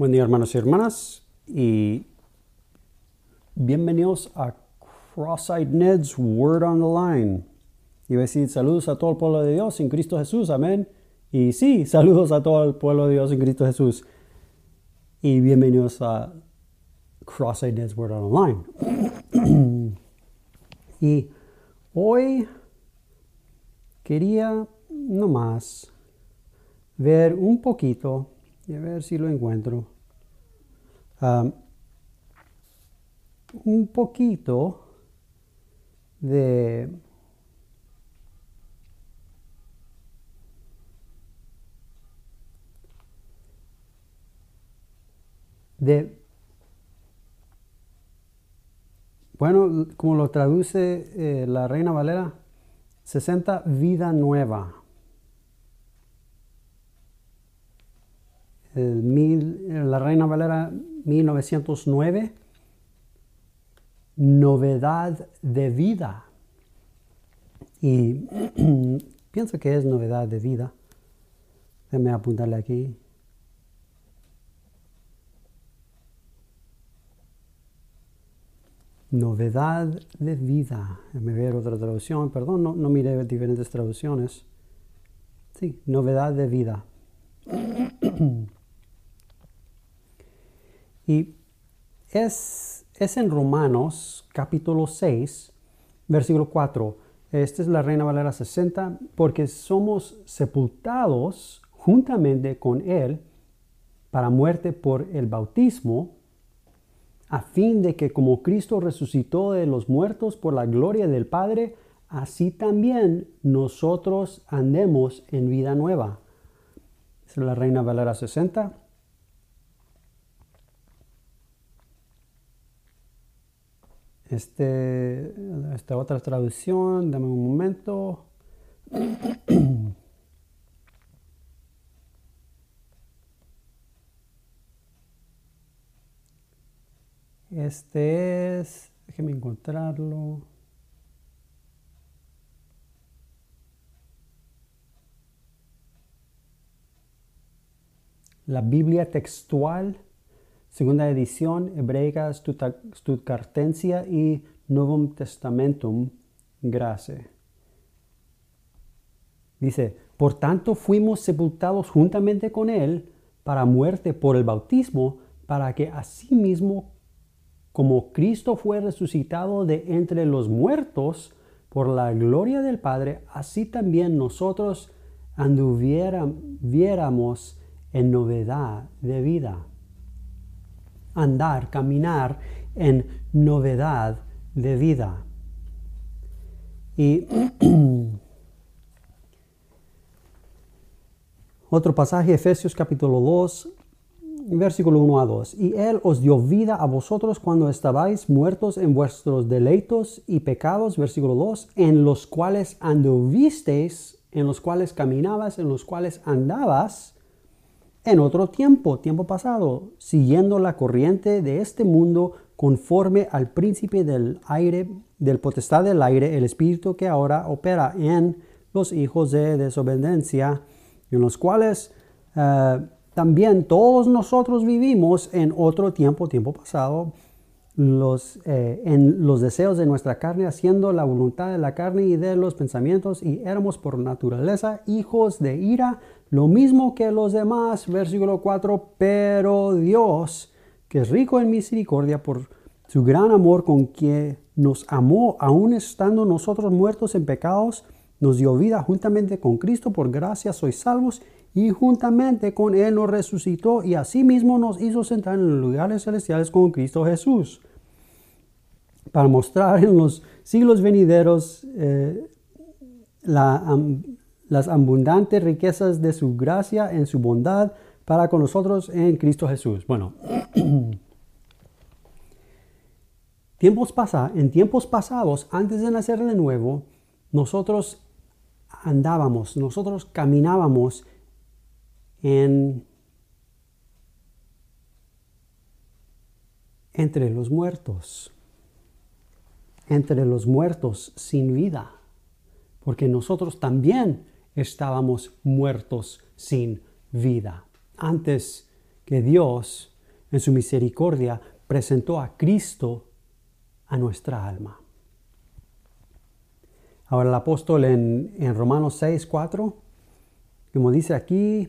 Buen día hermanos y hermanas y bienvenidos a Cross-Eyed Ned's Word on the Line. Y decir saludos a todo el pueblo de Dios en Cristo Jesús, amén. Y sí, saludos a todo el pueblo de Dios en Cristo Jesús. Y bienvenidos a Cross-Eyed Ned's Word on the Line. y hoy quería nomás ver un poquito y a ver si lo encuentro. Um, un poquito de de bueno, como lo traduce eh, la Reina Valera, 60 vida nueva. La Reina Valera 1909, novedad de vida. Y pienso que es novedad de vida. Déjame apuntarle aquí. Novedad de vida. Déjame ver otra traducción. Perdón, no, no miré diferentes traducciones. Sí, novedad de vida. Y es, es en Romanos capítulo 6, versículo 4. Esta es la Reina Valera 60, porque somos sepultados juntamente con Él para muerte por el bautismo, a fin de que como Cristo resucitó de los muertos por la gloria del Padre, así también nosotros andemos en vida nueva. Es la Reina Valera 60. Este, esta otra traducción, dame un momento. Este es, déjeme encontrarlo. La Biblia textual segunda edición hebreica Stuttgartensia y Novum Testamentum Grace. Dice, por tanto fuimos sepultados juntamente con él para muerte por el bautismo, para que asimismo, como Cristo fue resucitado de entre los muertos por la gloria del Padre, así también nosotros anduviéramos en novedad de vida andar, caminar en novedad de vida. Y otro pasaje, Efesios capítulo 2, versículo 1 a 2. Y Él os dio vida a vosotros cuando estabais muertos en vuestros deleitos y pecados, versículo 2, en los cuales anduvisteis, en los cuales caminabas, en los cuales andabas en otro tiempo, tiempo pasado, siguiendo la corriente de este mundo conforme al príncipe del aire, del potestad del aire, el espíritu que ahora opera en los hijos de desobediencia, en los cuales eh, también todos nosotros vivimos en otro tiempo, tiempo pasado, los, eh, en los deseos de nuestra carne, haciendo la voluntad de la carne y de los pensamientos, y éramos por naturaleza hijos de ira, lo mismo que los demás, versículo 4, pero Dios, que es rico en misericordia por su gran amor con que nos amó, aun estando nosotros muertos en pecados, nos dio vida juntamente con Cristo, por gracia sois salvos, y juntamente con Él nos resucitó y asimismo nos hizo sentar en los lugares celestiales con Cristo Jesús, para mostrar en los siglos venideros eh, la, las abundantes riquezas de su gracia en su bondad para con nosotros en Cristo Jesús. Bueno, tiempos en tiempos pasados, antes de nacer de nuevo, nosotros andábamos, nosotros caminábamos en entre los muertos, entre los muertos sin vida, porque nosotros también estábamos muertos sin vida. Antes que Dios en su misericordia, presentó a Cristo a nuestra alma. Ahora el apóstol en, en Romanos 6, 4, como dice aquí,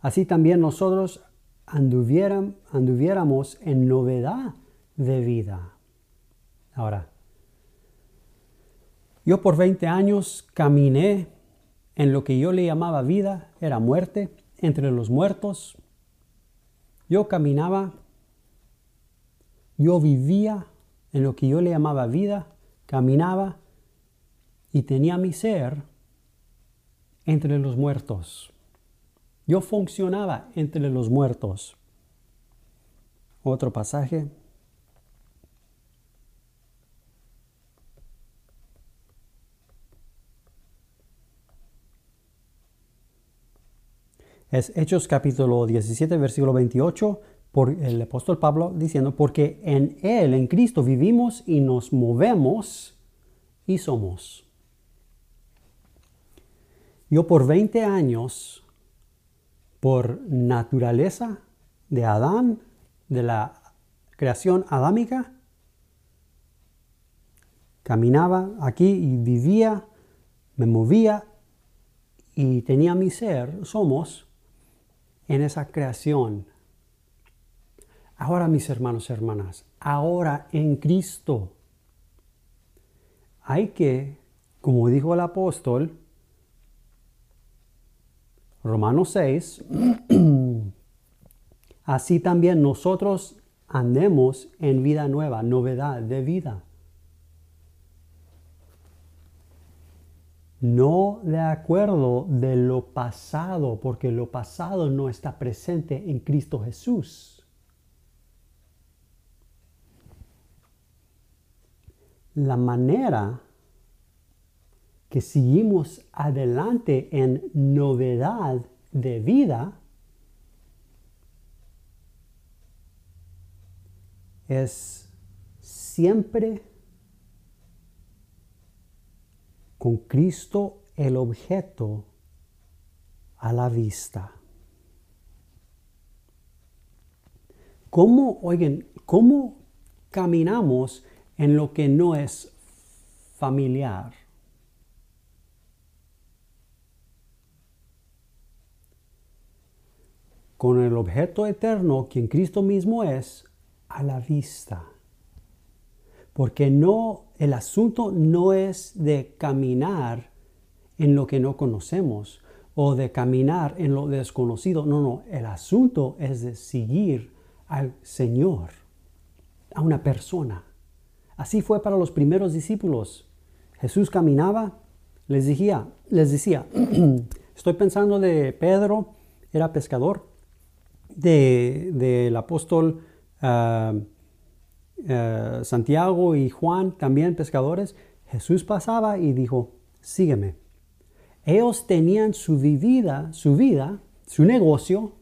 así también nosotros anduviéramos en novedad de vida. Ahora, yo por 20 años caminé en lo que yo le llamaba vida, era muerte, entre los muertos. Yo caminaba, yo vivía en lo que yo le llamaba vida, caminaba y tenía mi ser entre los muertos. Yo funcionaba entre los muertos. Otro pasaje. Es Hechos capítulo 17, versículo 28, por el apóstol Pablo diciendo, porque en Él, en Cristo, vivimos y nos movemos y somos. Yo por 20 años, por naturaleza de Adán, de la creación adámica, caminaba aquí y vivía, me movía y tenía mi ser, somos, en esa creación. Ahora, mis hermanos y hermanas, ahora en Cristo, hay que, como dijo el apóstol, Romanos 6, así también nosotros andemos en vida nueva, novedad de vida. No de acuerdo de lo pasado, porque lo pasado no está presente en Cristo Jesús. La manera que seguimos adelante en novedad de vida es siempre con Cristo el objeto a la vista. ¿Cómo, oigan, cómo caminamos en lo que no es familiar? Con el objeto eterno, quien Cristo mismo es, a la vista. Porque no el asunto no es de caminar en lo que no conocemos o de caminar en lo desconocido. No, no, el asunto es de seguir al Señor, a una persona. Así fue para los primeros discípulos. Jesús caminaba, les decía, les decía, estoy pensando de Pedro, era pescador, del de, apóstol ah, eh, Santiago y Juan, también pescadores, Jesús pasaba y dijo, sígueme. Ellos tenían su vida, su vida, su negocio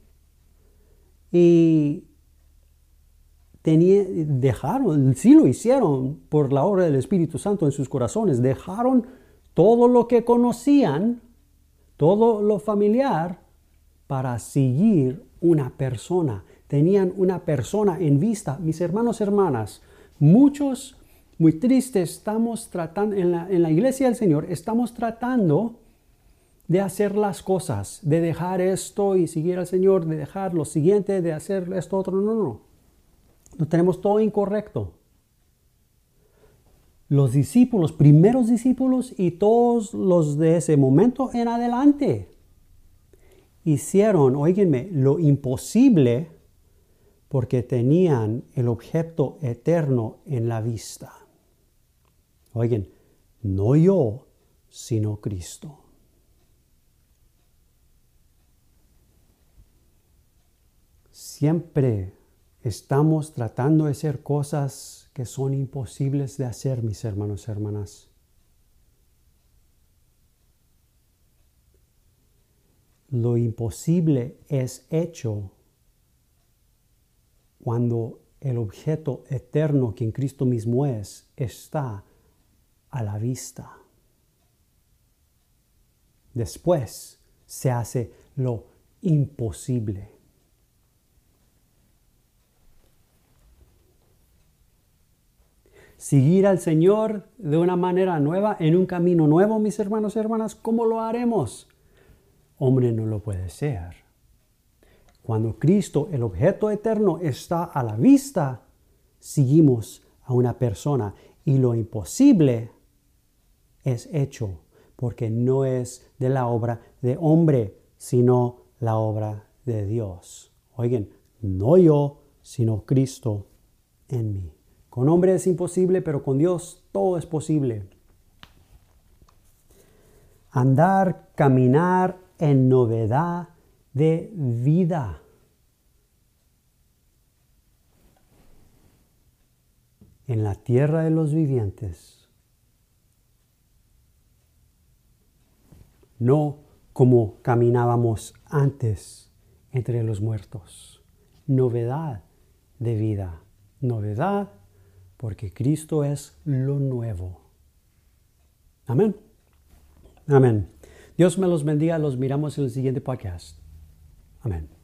y dejaron, sí lo hicieron por la obra del Espíritu Santo en sus corazones, dejaron todo lo que conocían, todo lo familiar, para seguir una persona tenían una persona en vista. Mis hermanos, hermanas, muchos, muy tristes, estamos tratando, en la, en la iglesia del Señor, estamos tratando de hacer las cosas, de dejar esto y seguir al Señor, de dejar lo siguiente, de hacer esto otro. No, no. Lo tenemos todo incorrecto. Los discípulos, primeros discípulos y todos los de ese momento en adelante, hicieron, oíganme, lo imposible porque tenían el objeto eterno en la vista. Oigan, no yo, sino Cristo. Siempre estamos tratando de hacer cosas que son imposibles de hacer, mis hermanos y hermanas. Lo imposible es hecho cuando el objeto eterno, quien Cristo mismo es, está a la vista. Después se hace lo imposible. Seguir al Señor de una manera nueva, en un camino nuevo, mis hermanos y hermanas, ¿cómo lo haremos? Hombre, no lo puede ser. Cuando Cristo, el objeto eterno, está a la vista, seguimos a una persona y lo imposible es hecho porque no es de la obra de hombre, sino la obra de Dios. Oigan, no yo, sino Cristo en mí. Con hombre es imposible, pero con Dios todo es posible. Andar, caminar en novedad de vida. En la tierra de los vivientes. No como caminábamos antes entre los muertos. Novedad de vida. Novedad porque Cristo es lo nuevo. Amén. Amén. Dios me los bendiga. Los miramos en el siguiente podcast. Amén.